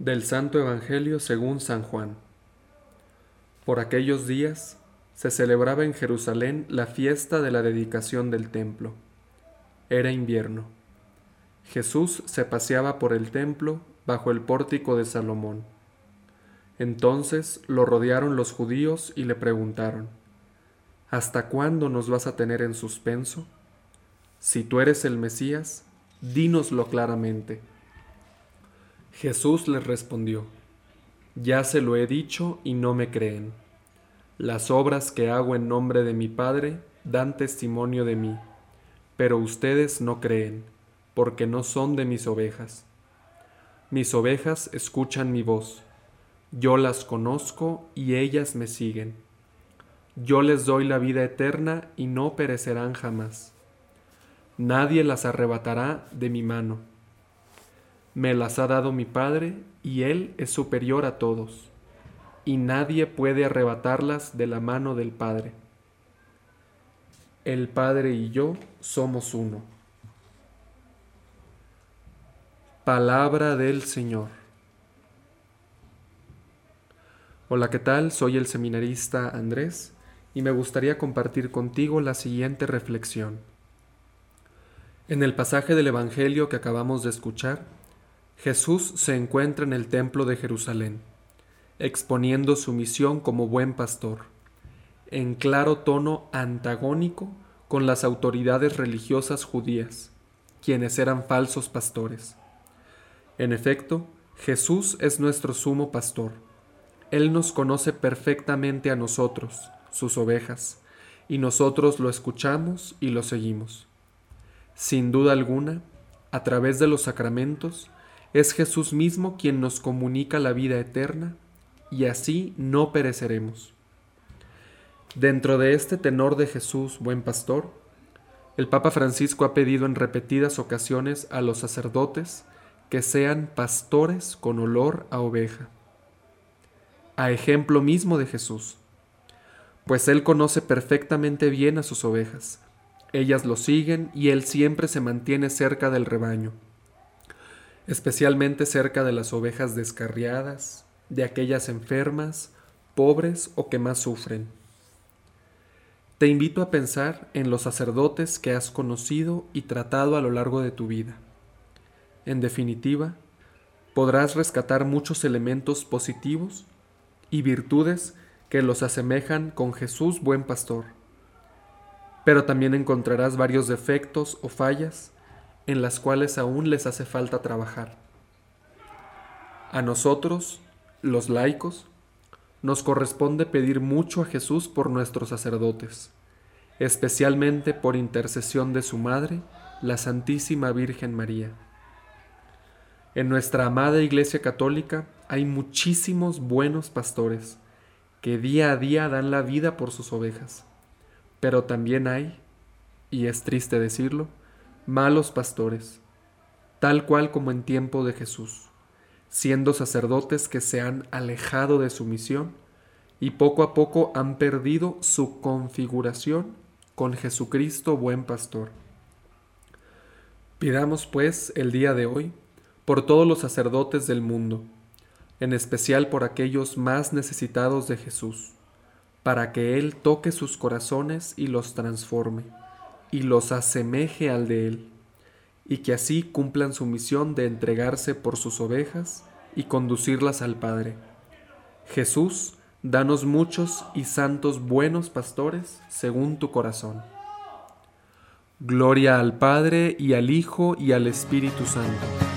Del Santo Evangelio según San Juan. Por aquellos días se celebraba en Jerusalén la fiesta de la dedicación del templo. Era invierno. Jesús se paseaba por el templo bajo el pórtico de Salomón. Entonces lo rodearon los judíos y le preguntaron, ¿Hasta cuándo nos vas a tener en suspenso? Si tú eres el Mesías, dínoslo claramente. Jesús les respondió, Ya se lo he dicho y no me creen. Las obras que hago en nombre de mi Padre dan testimonio de mí, pero ustedes no creen, porque no son de mis ovejas. Mis ovejas escuchan mi voz, yo las conozco y ellas me siguen. Yo les doy la vida eterna y no perecerán jamás. Nadie las arrebatará de mi mano me las ha dado mi Padre, y Él es superior a todos, y nadie puede arrebatarlas de la mano del Padre. El Padre y yo somos uno. Palabra del Señor. Hola, ¿qué tal? Soy el seminarista Andrés y me gustaría compartir contigo la siguiente reflexión. En el pasaje del Evangelio que acabamos de escuchar, Jesús se encuentra en el templo de Jerusalén, exponiendo su misión como buen pastor, en claro tono antagónico con las autoridades religiosas judías, quienes eran falsos pastores. En efecto, Jesús es nuestro sumo pastor. Él nos conoce perfectamente a nosotros, sus ovejas, y nosotros lo escuchamos y lo seguimos. Sin duda alguna, a través de los sacramentos, es Jesús mismo quien nos comunica la vida eterna y así no pereceremos. Dentro de este tenor de Jesús, buen pastor, el Papa Francisco ha pedido en repetidas ocasiones a los sacerdotes que sean pastores con olor a oveja, a ejemplo mismo de Jesús, pues Él conoce perfectamente bien a sus ovejas, ellas lo siguen y Él siempre se mantiene cerca del rebaño especialmente cerca de las ovejas descarriadas, de aquellas enfermas, pobres o que más sufren. Te invito a pensar en los sacerdotes que has conocido y tratado a lo largo de tu vida. En definitiva, podrás rescatar muchos elementos positivos y virtudes que los asemejan con Jesús buen pastor. Pero también encontrarás varios defectos o fallas en las cuales aún les hace falta trabajar. A nosotros, los laicos, nos corresponde pedir mucho a Jesús por nuestros sacerdotes, especialmente por intercesión de su Madre, la Santísima Virgen María. En nuestra amada Iglesia Católica hay muchísimos buenos pastores que día a día dan la vida por sus ovejas, pero también hay, y es triste decirlo, malos pastores, tal cual como en tiempo de Jesús, siendo sacerdotes que se han alejado de su misión y poco a poco han perdido su configuración con Jesucristo buen pastor. Pidamos pues el día de hoy por todos los sacerdotes del mundo, en especial por aquellos más necesitados de Jesús, para que Él toque sus corazones y los transforme y los asemeje al de Él, y que así cumplan su misión de entregarse por sus ovejas y conducirlas al Padre. Jesús, danos muchos y santos buenos pastores según tu corazón. Gloria al Padre y al Hijo y al Espíritu Santo